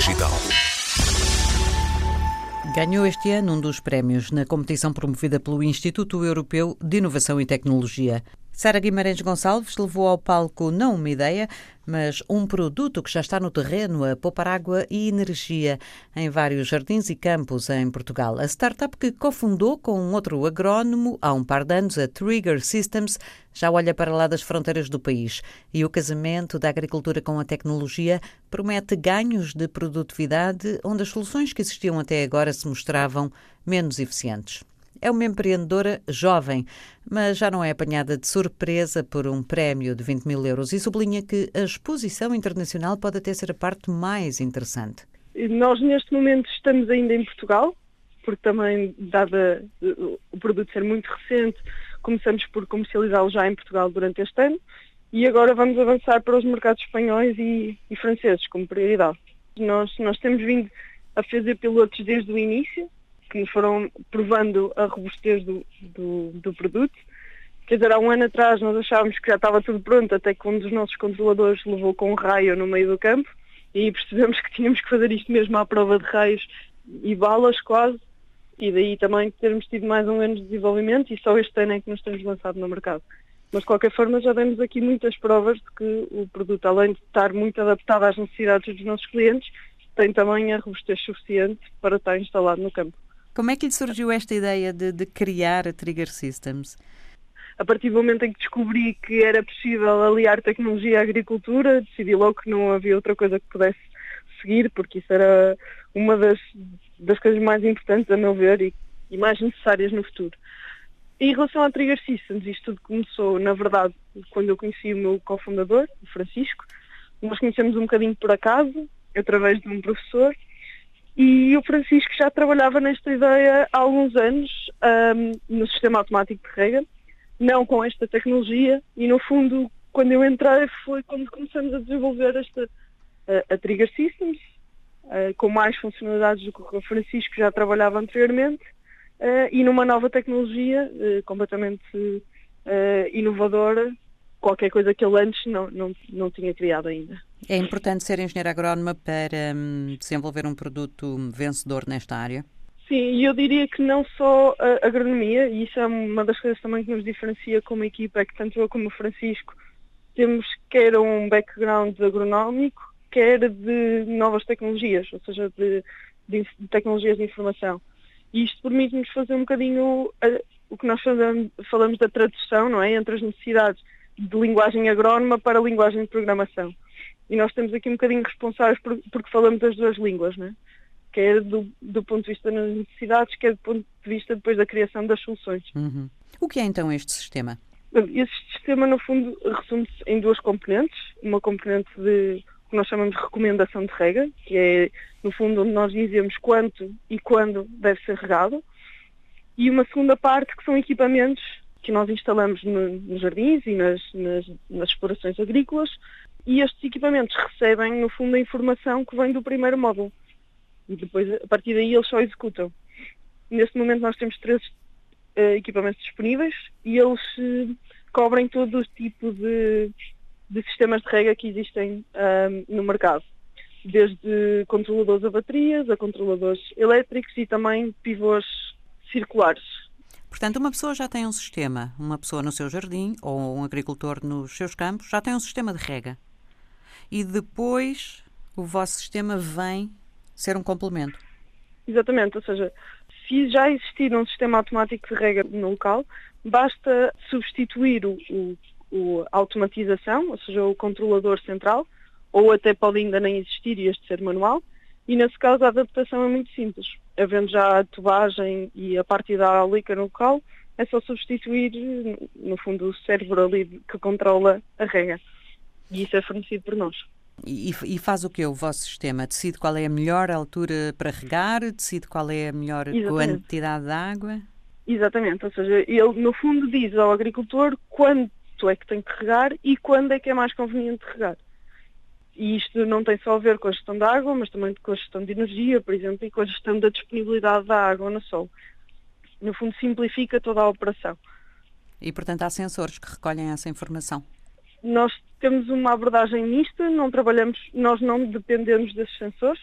Digital. Ganhou este ano um dos prémios na competição promovida pelo Instituto Europeu de Inovação e Tecnologia. Sara Guimarães Gonçalves levou ao palco não uma ideia, mas um produto que já está no terreno a poupar água e energia em vários jardins e campos em Portugal. A startup que cofundou com um outro agrónomo há um par de anos, a Trigger Systems, já olha para lá das fronteiras do país. E o casamento da agricultura com a tecnologia promete ganhos de produtividade onde as soluções que existiam até agora se mostravam menos eficientes. É uma empreendedora jovem, mas já não é apanhada de surpresa por um prémio de 20 mil euros e sublinha que a exposição internacional pode até ser a parte mais interessante. Nós, neste momento, estamos ainda em Portugal, porque também, dada o produto ser muito recente, começamos por comercializá-lo já em Portugal durante este ano e agora vamos avançar para os mercados espanhóis e, e franceses como prioridade. Nós, nós temos vindo a fazer pilotos desde o início, que foram provando a robustez do, do, do, produto. Quer dizer, há um ano atrás nós achávamos que já estava tudo pronto, até que um dos nossos controladores levou com um raio no meio do campo e percebemos que tínhamos que fazer isto mesmo à prova de raios e balas quase, e daí também termos tido mais um ano de desenvolvimento e só este ano é que nos temos lançado no mercado. Mas de qualquer forma já demos aqui muitas provas de que o produto, além de estar muito adaptado às necessidades dos nossos clientes, tem também a robustez suficiente para estar instalado no campo. Como é que lhe surgiu esta ideia de, de criar a Trigger Systems? a partir do momento em que descobri que era possível aliar tecnologia à agricultura, decidi logo que não havia outra coisa que pudesse seguir, porque isso era uma das, das coisas mais importantes, a meu ver, e, e, mais necessárias no futuro. Em relação à Trigger Systems, isto tudo começou, na verdade, quando eu conheci o meu cofundador, o Francisco. Nós conhecemos um bocadinho por acaso, através de um professor, e o Francisco já trabalhava nesta ideia há alguns anos um, no sistema automático de rega, não com esta tecnologia, e no fundo, quando eu entrei, foi quando começamos a desenvolver esta a, a Trigger Systems, uh, com mais funcionalidades do que o Francisco já trabalhava anteriormente, uh, e numa nova tecnologia uh, completamente inovadora, qualquer coisa que ele antes não, não, não tinha criado ainda. É importante ser engenheiro agrónoma para um, desenvolver um produto vencedor nesta área? Sim, e eu diria que não só a agronomia, e isso é uma das coisas também que nos diferencia como equipa, é que tanto eu como o Francisco temos quer um background agronómico, quer de novas tecnologias, ou seja, de, de, de tecnologias de informação. E isto permite-nos fazer um bocadinho a, o que nós falamos, falamos da tradução, não é? Entre as necessidades de linguagem agrónoma para a linguagem de programação. E nós estamos aqui um bocadinho responsáveis por, porque falamos as duas línguas, né? quer do, do ponto de vista das necessidades, quer do ponto de vista depois da criação das soluções. Uhum. O que é então este sistema? Este sistema, no fundo, resume-se em duas componentes. Uma componente de que nós chamamos de recomendação de rega, que é, no fundo, onde nós dizemos quanto e quando deve ser regado. E uma segunda parte, que são equipamentos que nós instalamos no, nos jardins e nas, nas, nas, explorações agrícolas e estes equipamentos recebem, no fundo, a informação que vem do primeiro módulo. E depois, a partir daí, eles só executam. Neste momento nós temos três uh, equipamentos disponíveis e eles uh, cobrem todo o tipo de, de, sistemas de rega que existem uh, no mercado. Desde controladores a baterias, a controladores elétricos e também pivôs circulares Portanto, uma pessoa já tem um sistema, uma pessoa no seu jardim ou um agricultor nos seus campos já tem um sistema de rega. E depois o vosso sistema vem ser um complemento. Exatamente, ou seja, se já existir um sistema automático de rega no local, basta substituir o, o, o automatização, ou seja, o controlador central, ou até pode ainda nem existir e este ser manual, e nesse caso a adaptação é muito simples. Havendo já a tubagem e a parte hidráulica no local, é só substituir, no fundo, o cérebro ali que controla a rega. E isso é fornecido por nós. E, e, faz o que o vosso sistema? Decide qual é a melhor altura para regar? Decide qual é a melhor Exatamente. quantidade de água? Exatamente, ou seja, ele no fundo diz ao agricultor quanto é que tem que regar e quando é que é mais conveniente regar. E isto não tem só a ver com a gestão da água, mas também com a gestão de energia, por exemplo, e com a gestão da disponibilidade da água no sol. No fundo, simplifica toda a operação. E, portanto, há sensores que recolhem essa informação? Nós temos uma abordagem mista, não trabalhamos, nós não dependemos desses sensores,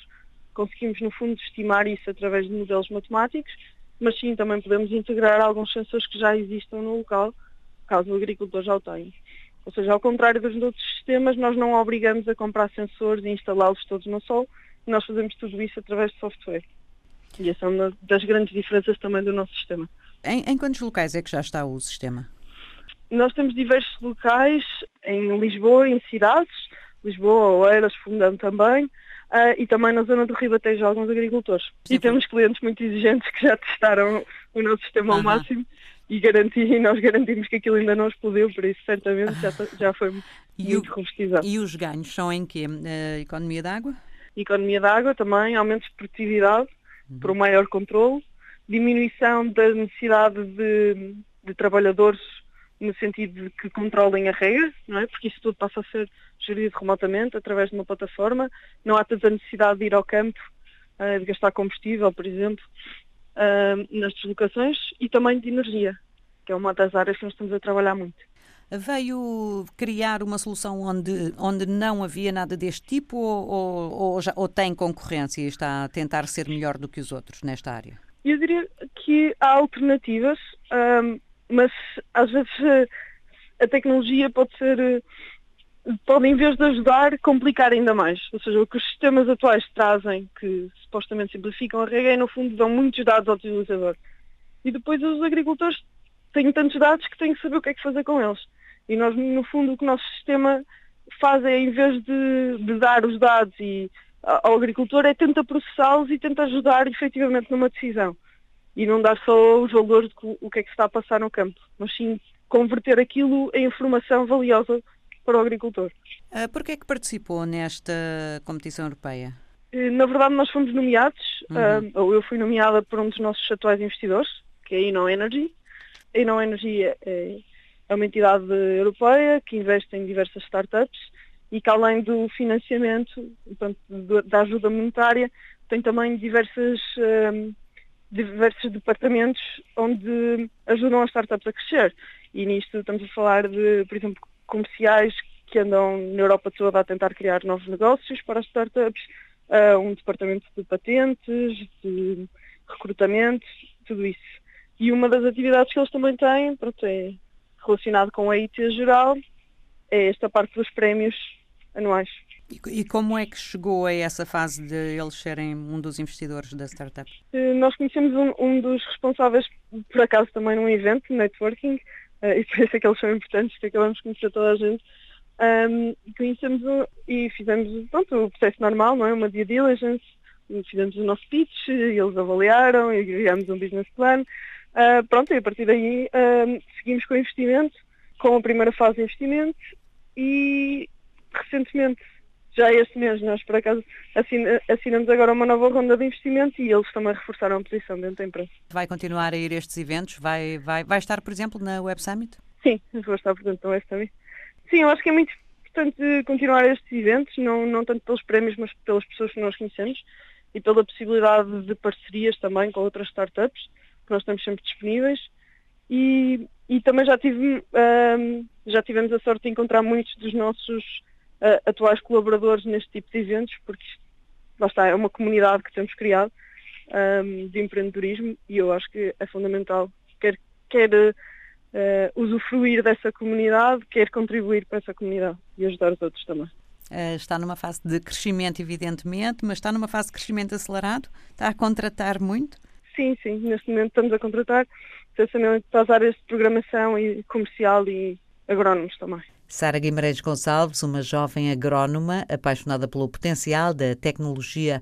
conseguimos, no fundo, estimar isso através de modelos matemáticos, mas sim, também podemos integrar alguns sensores que já existam no local, caso o agricultor já o tenha. Ou seja, ao contrário dos outros sistemas, nós não obrigamos a comprar sensores e instalá-los todos no sol, nós fazemos tudo isso através de software. E essa é uma das grandes diferenças também do nosso sistema. Em, em quantos locais é que já está o sistema? Nós temos diversos locais em Lisboa, em cidades, Lisboa, Oeiras, Fundão também, uh, e também na zona do Ribatejo alguns agricultores. Sim, e temos clientes muito exigentes que já testaram o nosso sistema ao máximo e, garanti, e nós garantimos que aquilo ainda não explodiu, por isso certamente já, já foi muito robustizado. E os ganhos são em quê? Uh, economia de água? Economia de água também, aumento de produtividade, uhum. por um maior controle, diminuição da necessidade de, de trabalhadores no sentido de que controlem a regra, não é? Porque isso tudo passa a ser gerido remotamente através de uma plataforma. Não há tanta necessidade de ir ao campo, uh, de gastar combustível, por exemplo, uh, nas deslocações e também de energia, que é uma das áreas que nós estamos a trabalhar muito. Veio criar uma solução onde, onde não havia nada deste tipo ou, ou, ou, já, ou tem concorrência e está a tentar ser melhor do que os outros nesta área? Eu diria que há alternativas, um, mas às vezes eh, a tecnologia pode ser, eh, pode em vez de ajudar, complicar ainda mais. Ou seja, o que os sistemas atuais trazem, que supostamente simplificam a regra, é no fundo dão muitos dados ao utilizador. E depois os agricultores têm tantos dados que têm que saber o que é que fazer com eles. E nós, no fundo, o que o nosso sistema faz é, em vez de, de dar os dados e ao agricultor é tenta processá-los e tenta ajudar efetivamente numa decisão. E não dar só os valores de o que é que se está a passar no campo, mas sim converter aquilo em informação valiosa para o agricultor. Uh, Por que é que participou nesta competição europeia? Eh, na verdade, nós fomos nomeados, uhum. uh, ou eu fui nomeada por um dos nossos atuais investidores, que é a Inno Energy. A Inno Energy é, é uma entidade europeia que investe em diversas startups e que além do financiamento, portanto, da ajuda monetária, tem também diversas, um, diversos departamentos onde ajudam as startups a crescer. E nisto estamos a falar de, por exemplo, comerciais que andam na Europa toda a tentar criar novos negócios para as startups, uh, um departamento de patentes, de recrutamento, tudo isso. E uma das atividades que eles também têm, pronto, é relacionado com a IT geral, é esta parte dos prémios anuais. E, como é que chegou a essa fase de eles serem um dos investidores da startup? Eh, nós conhecemos um, um dos responsáveis, por acaso também num evento, networking, e por isso é que eles são importantes, que acabamos de conhecer toda a gente. Um, conhecemos um, e fizemos pronto, o processo normal, não é? Uma due diligence, fizemos o nosso pitch, eles avaliaram e criámos um business plan. Uh, pronto, e a partir daí seguimos com o investimento, com a primeira fase de investimento e recentemente, já este mês, nós por acaso assinamos agora uma nova ronda de investimento e eles também reforçaram a posição dentro da empresa. Vai continuar a ir a estes eventos? Vai, vai, vai estar, por exemplo, na Web Summit? Sim, vou estar, portanto, na Web Summit. Sim, eu acho que é muito importante continuar estes eventos, não, não tanto pelos prémios, mas pelas pessoas que nós conhecemos e pela possibilidade de parcerias também com outras startups, que nós estamos sempre disponíveis. E, e também já, tive, um, já tivemos a sorte de encontrar muitos dos nossos uh, atuais colaboradores neste tipo de eventos, porque lá está, é uma comunidade que temos criado um, de empreendedorismo e eu acho que é fundamental quer, quer uh, usufruir dessa comunidade, quer contribuir para essa comunidade e ajudar os outros também. Uh, está numa fase de crescimento, evidentemente, mas está numa fase de crescimento acelerado? Está a contratar muito? Sim, sim. Neste momento estamos a contratar, especialmente para as áreas de programação e comercial e agrónomos também. Sara Guimarães Gonçalves, uma jovem agrónoma apaixonada pelo potencial da tecnologia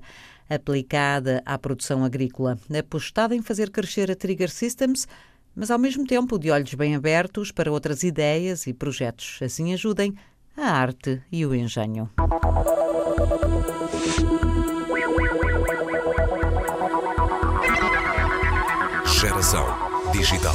aplicada à produção agrícola, apostada em fazer crescer a Trigger Systems, mas ao mesmo tempo de olhos bem abertos para outras ideias e projetos. Assim ajudem a arte e o engenho. Geração Digital.